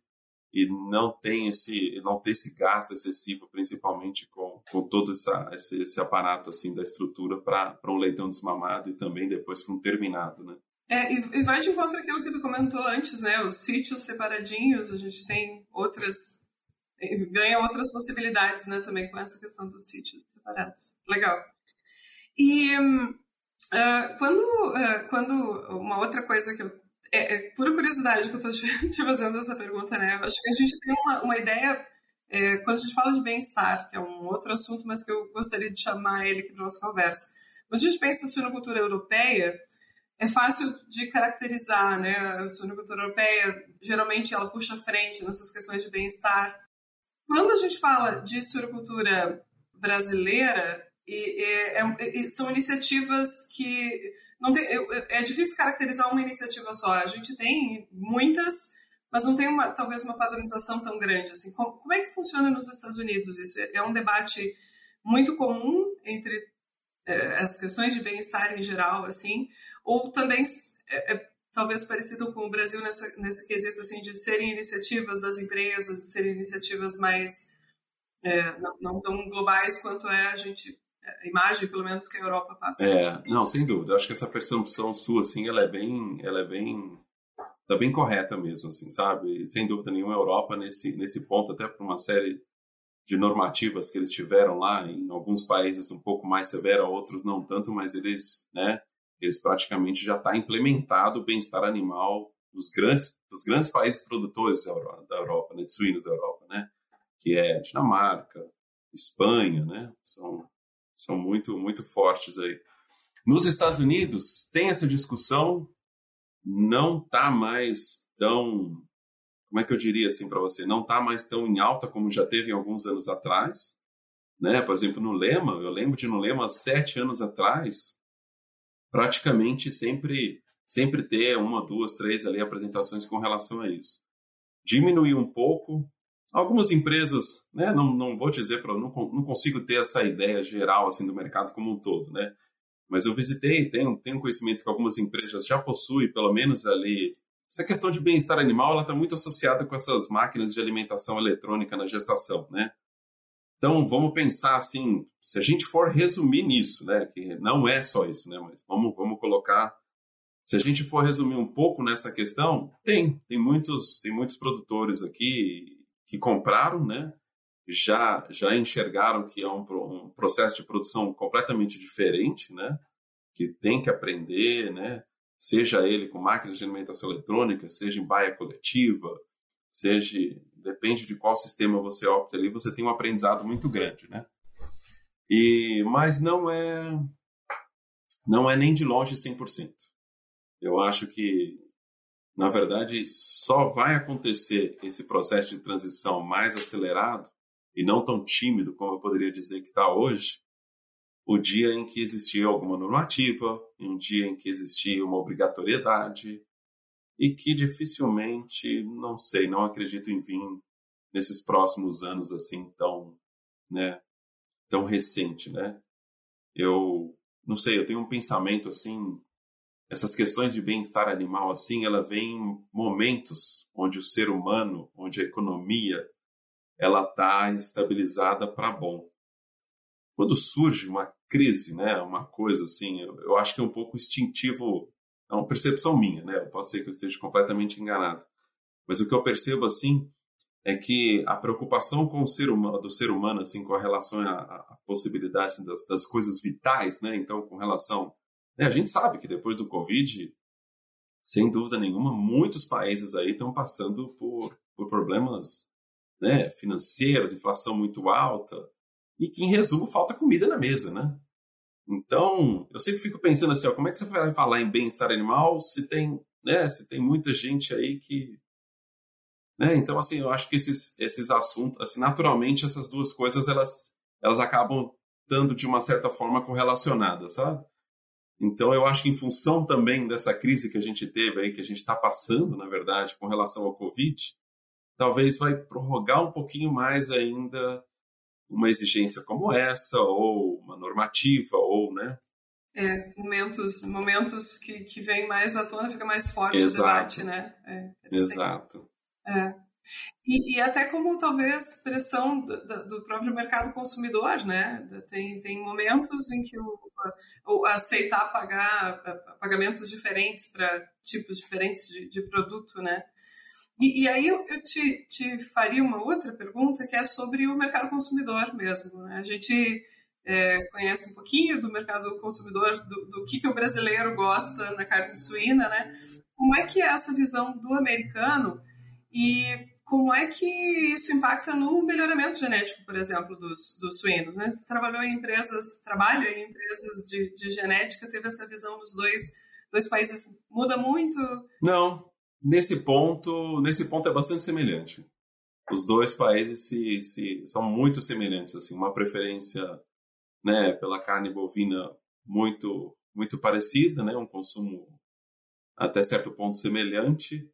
[SPEAKER 2] e não tem esse não ter esse gasto excessivo principalmente com, com todo essa, esse, esse aparato assim da estrutura para um leitão desmamado e também depois para um terminado né?
[SPEAKER 3] É, e, e, vai de encontro aquilo que tu comentou antes né? Os sítios separadinhos a gente tem outras ganha outras possibilidades né também com essa questão dos sítios separados. Legal. E uh, quando uh, quando uma outra coisa que eu é, é pura curiosidade que eu estou te, fazendo essa pergunta, né? Eu acho que a gente tem uma, uma ideia, é, quando a gente fala de bem-estar, que é um outro assunto, mas que eu gostaria de chamar ele aqui para nossa conversa. Quando a gente pensa em suinocultura europeia, é fácil de caracterizar, né? A suinocultura europeia, geralmente, ela puxa à frente nessas questões de bem-estar. Quando a gente fala de suinocultura brasileira, e, e, é, são iniciativas que não tem, é difícil caracterizar uma iniciativa só. A gente tem muitas, mas não tem uma, talvez uma padronização tão grande. Assim, como, como é que funciona nos Estados Unidos isso? É, é um debate muito comum entre é, as questões de bem-estar em geral, assim, ou também é, é, talvez parecido com o Brasil nessa, nesse quesito assim de serem iniciativas das empresas, de serem iniciativas mais é, não, não, tão globais quanto é a gente a imagem, pelo menos, que a Europa passa.
[SPEAKER 2] É, não, sem dúvida. Eu acho que essa percepção sua, assim, ela é bem, ela é bem, tá bem correta mesmo, assim, sabe? sem dúvida nenhuma, a Europa nesse nesse ponto, até por uma série de normativas que eles tiveram lá, em alguns países um pouco mais severa, outros não tanto, mas eles, né, eles praticamente já está implementado o bem-estar animal dos grandes, dos grandes países produtores da Europa, da Europa né, de suínos da Europa, né, que é Dinamarca, Espanha, né, são são muito, muito fortes aí. Nos Estados Unidos, tem essa discussão, não está mais tão, como é que eu diria assim para você, não está mais tão em alta como já teve alguns anos atrás. Né? Por exemplo, no Lema, eu lembro de no Lema, sete anos atrás, praticamente sempre, sempre ter uma, duas, três ali apresentações com relação a isso. Diminuiu um pouco, Algumas empresas, né, não, não vou dizer para não, não consigo ter essa ideia geral assim do mercado como um todo, né? Mas eu visitei, tenho, tenho conhecimento que algumas empresas já possuem pelo menos ali essa questão de bem-estar animal, ela está muito associada com essas máquinas de alimentação eletrônica na gestação, né? Então, vamos pensar assim, se a gente for resumir nisso, né, que não é só isso, né, mas vamos, vamos colocar, se a gente for resumir um pouco nessa questão, tem, tem muitos, tem muitos produtores aqui que compraram, né? já já enxergaram que é um, um processo de produção completamente diferente, né? Que tem que aprender, né? Seja ele com máquinas de alimentação eletrônica, seja em baia coletiva, seja depende de qual sistema você opta ali, você tem um aprendizado muito grande, né? E mas não é não é nem de longe 100%. Eu acho que na verdade só vai acontecer esse processo de transição mais acelerado e não tão tímido como eu poderia dizer que está hoje, o dia em que existia alguma normativa, um dia em que existia uma obrigatoriedade, e que dificilmente, não sei, não acredito em vir nesses próximos anos assim tão, né, tão recente, né? Eu não sei, eu tenho um pensamento assim, essas questões de bem-estar animal assim, ela vem em momentos onde o ser humano, onde a economia, ela está estabilizada para bom. Quando surge uma crise, né, uma coisa assim, eu, eu acho que é um pouco instintivo é uma percepção minha, né? Pode ser que eu esteja completamente enganado. Mas o que eu percebo, assim, é que a preocupação com o ser humano, do ser humano, assim, com relação à, à possibilidade assim, das, das, coisas vitais, né? Então, com relação... Né? A gente sabe que depois do Covid, sem dúvida nenhuma, muitos países aí estão passando por, por problemas né, financeiros, inflação muito alta, e que, em resumo, falta comida na mesa, né? Então, eu sempre fico pensando assim, ó, como é que você vai falar em bem-estar animal se tem, né, se tem muita gente aí que né? Então, assim, eu acho que esses, esses assuntos, assim, naturalmente, essas duas coisas, elas, elas acabam estando, de uma certa forma, correlacionadas, sabe? Então, eu acho que em função também dessa crise que a gente teve aí, que a gente está passando, na verdade, com relação ao Covid, talvez vai prorrogar um pouquinho mais ainda uma exigência como essa, ou uma normativa, ou, né?
[SPEAKER 3] É, momentos, momentos que, que vem mais à tona, fica mais forte Exato. o debate, né? É,
[SPEAKER 2] Exato.
[SPEAKER 3] É. E, e, até como talvez pressão do, do, próprio mercado consumidor, né? Tem, tem momentos em que o, aceitar pagar pagamentos diferentes para tipos diferentes de, de produto, né? E, e aí eu, eu te, te, faria uma outra pergunta que é sobre o mercado consumidor mesmo. Né? A gente é, conhece um pouquinho do mercado consumidor, do, do que, que o brasileiro gosta na carne suína, né? Como é que é essa visão do americano e como é que isso impacta no melhoramento genético, por exemplo, dos, dos suínos? Né? Você trabalhou em empresas, trabalha em empresas de, de genética, teve essa visão dos dois, dois países, muda muito?
[SPEAKER 2] Não, nesse ponto, nesse ponto é bastante semelhante. Os dois países se, se, são muito semelhantes, assim, uma preferência, né, pela carne bovina muito muito parecida, né, um consumo até certo ponto semelhante.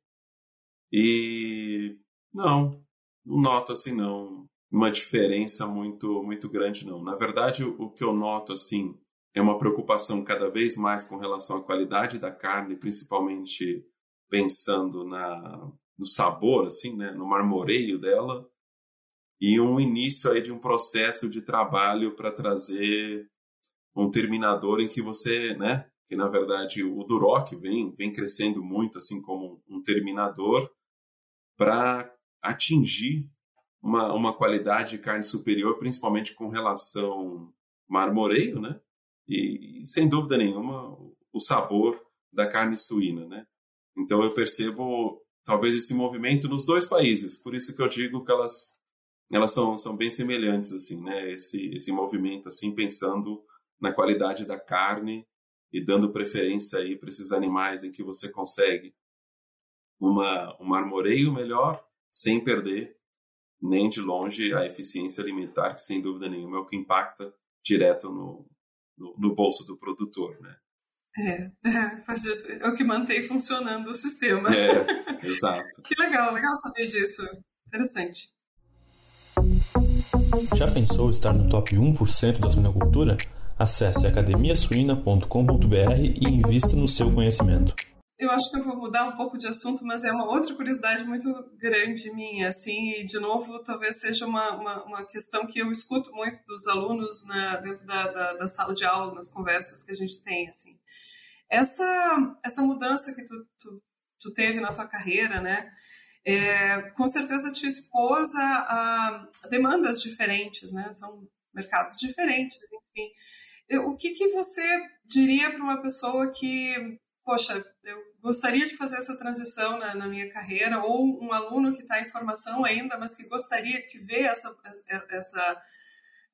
[SPEAKER 2] E não, não noto assim não uma diferença muito muito grande não. Na verdade, o, que eu noto assim é uma preocupação cada vez mais com relação à qualidade da carne, principalmente pensando na, no sabor, assim, né, no marmoreio dela, e um início aí de um processo de trabalho para trazer um terminador em que você, né, que na verdade o Duroc vem, vem crescendo muito assim como um terminador para atingir uma, uma qualidade de carne superior, principalmente com relação marmoreio, né? E, sem dúvida nenhuma o sabor da carne suína, né? Então eu percebo talvez esse movimento nos dois países, por isso que eu digo que elas elas são, são bem semelhantes assim, né? Esse esse movimento assim pensando na qualidade da carne e dando preferência aí para esses animais em que você consegue uma um marmoreio melhor sem perder nem de longe a eficiência alimentar, que sem dúvida nenhuma é o que impacta direto no, no, no bolso do produtor, né?
[SPEAKER 3] É, é, é o que mantém funcionando o sistema.
[SPEAKER 2] É, exato.
[SPEAKER 3] que legal, legal saber disso. Interessante.
[SPEAKER 1] Já pensou estar no top 1% da suinocultura? Acesse academiasuina.com.br e invista no seu conhecimento.
[SPEAKER 3] Eu acho que eu vou mudar um pouco de assunto, mas é uma outra curiosidade muito grande minha, assim, e de novo talvez seja uma, uma, uma questão que eu escuto muito dos alunos na, dentro da, da, da, sala de aula, nas conversas que a gente tem, assim. Essa, essa mudança que tu, tu, tu teve na tua carreira, né? é, com certeza te expôs a, a, demandas diferentes, né? São mercados diferentes, enfim. O que, que você diria para uma pessoa que, poxa, gostaria de fazer essa transição na, na minha carreira, ou um aluno que está em formação ainda, mas que gostaria que vê essa, essa,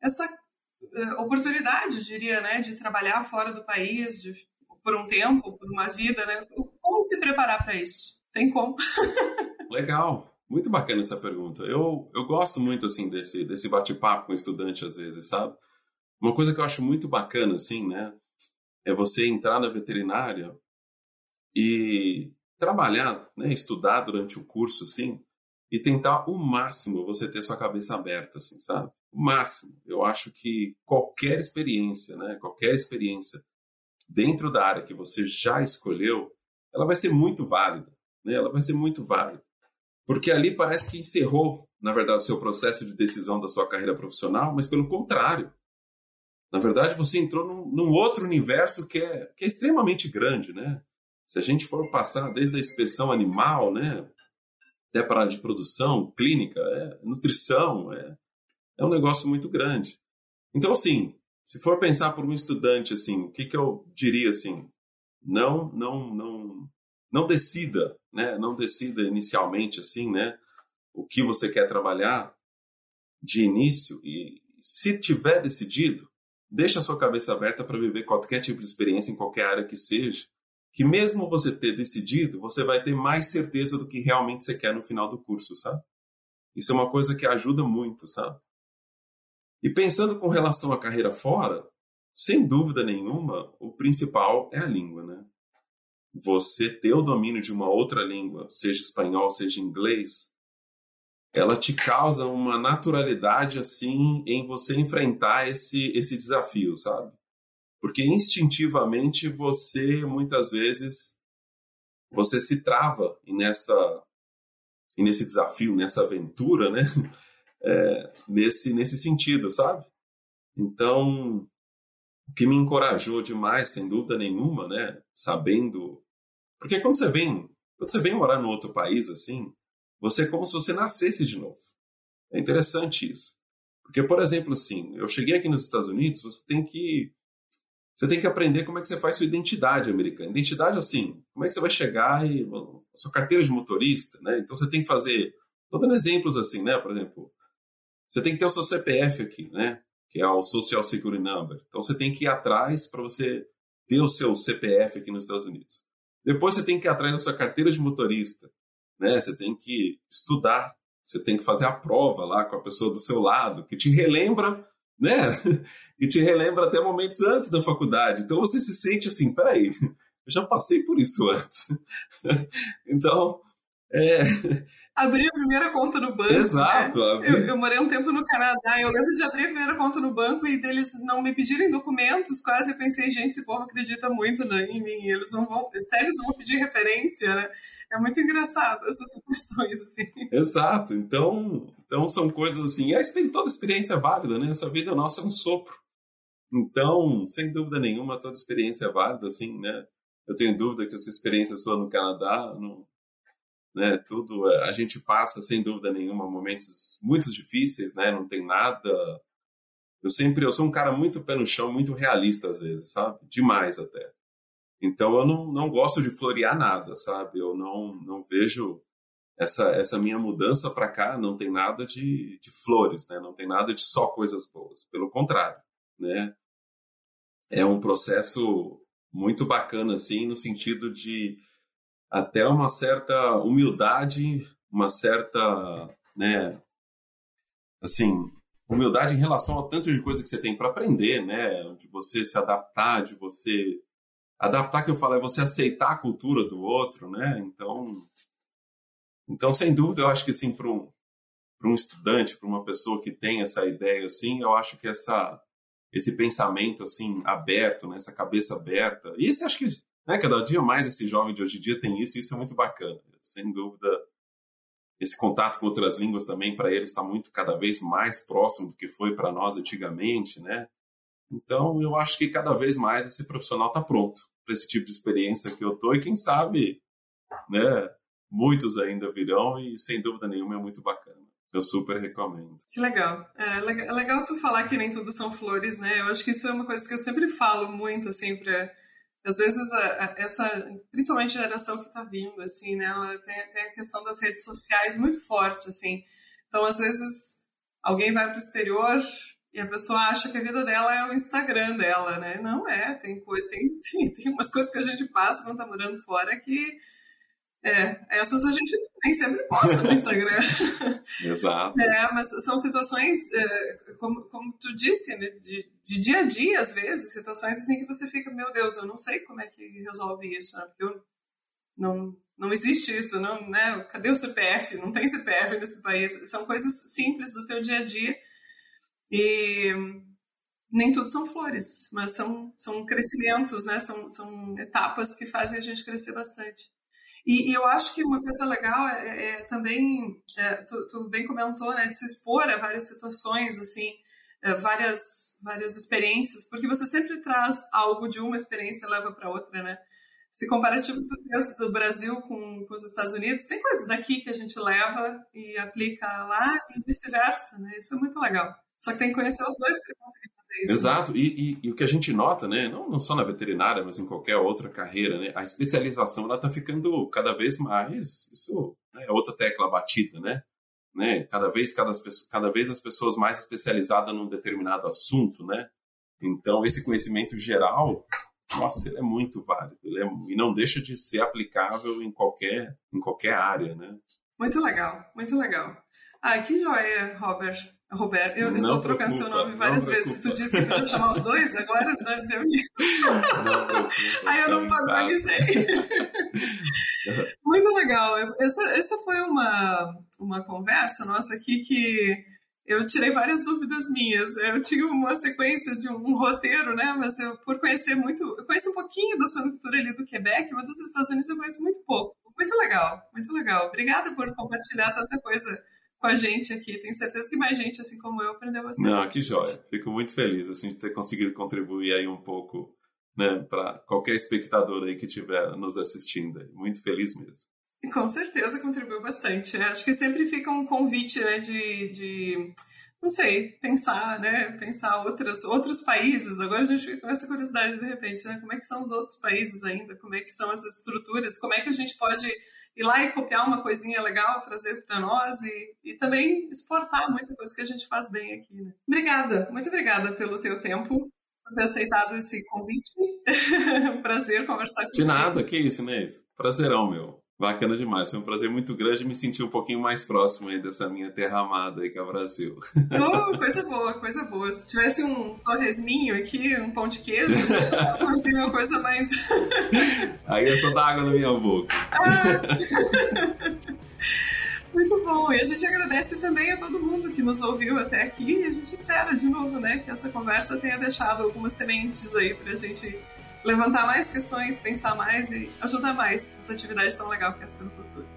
[SPEAKER 3] essa eh, oportunidade, diria, né, de trabalhar fora do país, de, por um tempo, por uma vida, né? Como se preparar para isso? Tem como?
[SPEAKER 2] Legal. Muito bacana essa pergunta. Eu, eu gosto muito, assim, desse, desse bate-papo com estudante, às vezes, sabe? Uma coisa que eu acho muito bacana, assim, né? É você entrar na veterinária e trabalhar, né? Estudar durante o curso, assim, e tentar o máximo você ter sua cabeça aberta, assim, sabe? O máximo. Eu acho que qualquer experiência, né? Qualquer experiência dentro da área que você já escolheu, ela vai ser muito válida, né? Ela vai ser muito válida. Porque ali parece que encerrou, na verdade, o seu processo de decisão da sua carreira profissional, mas pelo contrário. Na verdade, você entrou num, num outro universo que é, que é extremamente grande, né? Se a gente for passar desde a inspeção animal, né, até para a de produção, clínica, é, nutrição, é, é um negócio muito grande. Então, assim, se for pensar por um estudante, assim, o que, que eu diria, assim, não, não, não, não decida, né? Não decida inicialmente assim, né? O que você quer trabalhar de início e se tiver decidido, deixa a sua cabeça aberta para viver qualquer tipo de experiência em qualquer área que seja, que mesmo você ter decidido, você vai ter mais certeza do que realmente você quer no final do curso, sabe? Isso é uma coisa que ajuda muito, sabe? E pensando com relação à carreira fora, sem dúvida nenhuma, o principal é a língua, né? você ter o domínio de uma outra língua, seja espanhol, seja inglês, ela te causa uma naturalidade assim em você enfrentar esse esse desafio, sabe? Porque instintivamente você muitas vezes você se trava nessa nesse desafio, nessa aventura, né? É, nesse nesse sentido, sabe? Então, o que me encorajou demais, sem dúvida nenhuma, né? Sabendo porque quando você vem, quando você vem morar no outro país assim, você é como se você nascesse de novo. É interessante isso. Porque, por exemplo, assim, eu cheguei aqui nos Estados Unidos, você tem que você tem que aprender como é que você faz sua identidade americana. Identidade, assim, como é que você vai chegar e sua carteira de motorista, né? Então você tem que fazer, estou dando exemplos assim, né? Por exemplo, você tem que ter o seu CPF aqui, né? Que é o Social Security Number. Então você tem que ir atrás para você ter o seu CPF aqui nos Estados Unidos. Depois você tem que ir atrás da sua carteira de motorista, né? Você tem que estudar, você tem que fazer a prova lá com a pessoa do seu lado, que te relembra, né? que te relembra até momentos antes da faculdade. Então você se sente assim, peraí, eu já passei por isso antes. então, é,
[SPEAKER 3] abrir a primeira conta no banco.
[SPEAKER 2] Exato.
[SPEAKER 3] Né? Eu, eu, morei um tempo no Canadá, eu lembro de abrir a primeira conta no banco e deles não me pedirem documentos, quase eu pensei, gente, esse povo acredita muito né, em mim, eles não vão, sério, eles vão pedir referência, né? É muito engraçado essas situações, assim.
[SPEAKER 2] Exato. Então, então são coisas assim, e a, toda experiência é válida, né? Essa vida nossa é um sopro. Então, sem dúvida nenhuma, toda experiência é válida, assim, né? Eu tenho dúvida que essa experiência sua no Canadá não, né? Tudo a gente passa sem dúvida nenhuma momentos muito difíceis, né? Não tem nada. Eu sempre eu sou um cara muito pé no chão, muito realista às vezes, sabe? Demais até. Então eu não, não gosto de florear nada, sabe? Eu não não vejo essa essa minha mudança para cá não tem nada de, de flores, né? Não tem nada de só coisas boas. Pelo contrário, né? É um processo muito bacana assim no sentido de até uma certa humildade, uma certa, né, assim, humildade em relação ao tanto de coisa que você tem para aprender, né, de você se adaptar, de você adaptar que eu falo é você aceitar a cultura do outro, né? Então, então sem dúvida, eu acho que assim para um um estudante, para uma pessoa que tem essa ideia assim, eu acho que essa esse pensamento assim aberto, né, essa cabeça aberta. E acho que né? Cada dia mais esse jovem de hoje em dia tem isso e isso é muito bacana. Sem dúvida, esse contato com outras línguas também para eles está muito cada vez mais próximo do que foi para nós antigamente, né? Então, eu acho que cada vez mais esse profissional está pronto para esse tipo de experiência que eu tô e quem sabe, né? Muitos ainda virão e sem dúvida nenhuma é muito bacana. Eu super recomendo.
[SPEAKER 3] Que legal. É, é legal tu falar que nem tudo são flores, né? Eu acho que isso é uma coisa que eu sempre falo muito, assim, pra. Às vezes, a, a, essa, principalmente a geração que tá vindo, assim, né? Ela tem, tem a questão das redes sociais muito forte, assim. Então, às vezes, alguém vai pro exterior e a pessoa acha que a vida dela é o Instagram dela, né? Não é, tem, coisa, tem, tem, tem umas coisas que a gente passa quando tá morando fora que é, essas a gente nem sempre posta no Instagram.
[SPEAKER 2] Exato.
[SPEAKER 3] É, mas são situações, é, como, como tu disse, né, de, de, dia a dia, às vezes, situações assim que você fica, meu Deus, eu não sei como é que resolve isso, né? Porque eu, não, não existe isso, não, né? Cadê o CPF? Não tem CPF nesse país. São coisas simples do teu dia a dia e nem tudo são flores, mas são, são crescimentos, né? São, são etapas que fazem a gente crescer bastante. E, e, eu acho que uma coisa legal é, é, é também, é, tu, tu, bem comentou, né, de se expor a várias situações, assim, é, várias, várias experiências, porque você sempre traz algo de uma experiência e leva para outra, né? Esse comparativo que tu fez do Brasil com, com os Estados Unidos, tem coisas daqui que a gente leva e aplica lá e vice-versa, né? Isso é muito legal. Só que tem que conhecer os dois para conseguir isso.
[SPEAKER 2] Né? Exato, e, e, e, o que a gente nota, né, não, não só na veterinária, mas em qualquer outra carreira, né, a especialização ela está ficando cada vez mais, isso né, é outra tecla batida, né? né? Cada vez cada, cada vez as pessoas mais especializadas num determinado assunto, né? Então esse conhecimento geral, nossa, ele é muito válido, ele é, e não deixa de ser aplicável em qualquer em qualquer área, né?
[SPEAKER 3] Muito legal, muito legal. Ah, que joia, Robert. Roberto, eu estou trocando seu nome várias vezes. Tu disse que ia chamar os dois, agora deu isso. Aí eu não organizei. Muito legal. Essa, essa foi uma, uma conversa nossa aqui que eu tirei várias dúvidas minhas. Eu tinha uma sequência de um, um, roteiro, né? Mas eu, por conhecer muito, eu conheço um pouquinho da sua cultura ali do Quebec, mas dos Estados Unidos eu conheço muito pouco. Muito legal, muito legal. Obrigada por compartilhar tanta coisa com a gente aqui. Tenho certeza que mais gente, assim como eu, aprendeu bastante.
[SPEAKER 2] Não, que joia. Fico muito feliz assim, de ter conseguido contribuir aí um pouco né, para qualquer espectador aí que estiver nos assistindo. Muito feliz mesmo.
[SPEAKER 3] Com certeza contribuiu bastante. Acho que sempre fica um convite né, de, de não sei, pensar, né? Pensar outras, outros países. Agora a gente fica com essa curiosidade de repente, né? Como é que são os outros países ainda? Como é que são essas estruturas? Como é que a gente pode ir lá e copiar uma coisinha legal, trazer para nós e, e também exportar muita coisa que a gente faz bem aqui. Né? Obrigada, muito obrigada pelo teu tempo, por ter aceitado esse convite. prazer conversar contigo.
[SPEAKER 2] De nada, que isso, Inês. Prazerão, meu. Bacana demais, foi um prazer muito grande me sentir um pouquinho mais próximo aí dessa minha terra amada aí que é o Brasil.
[SPEAKER 3] Oh, coisa boa, coisa boa. Se tivesse um torresminho aqui, um pão de queijo, fazia uma coisa mais.
[SPEAKER 2] aí é só dar água na minha boca.
[SPEAKER 3] Ah. Muito bom. E a gente agradece também a todo mundo que nos ouviu até aqui. E a gente espera de novo, né, que essa conversa tenha deixado algumas sementes aí pra gente levantar mais questões, pensar mais e ajudar mais essa atividade tão legal que é a silvicultura.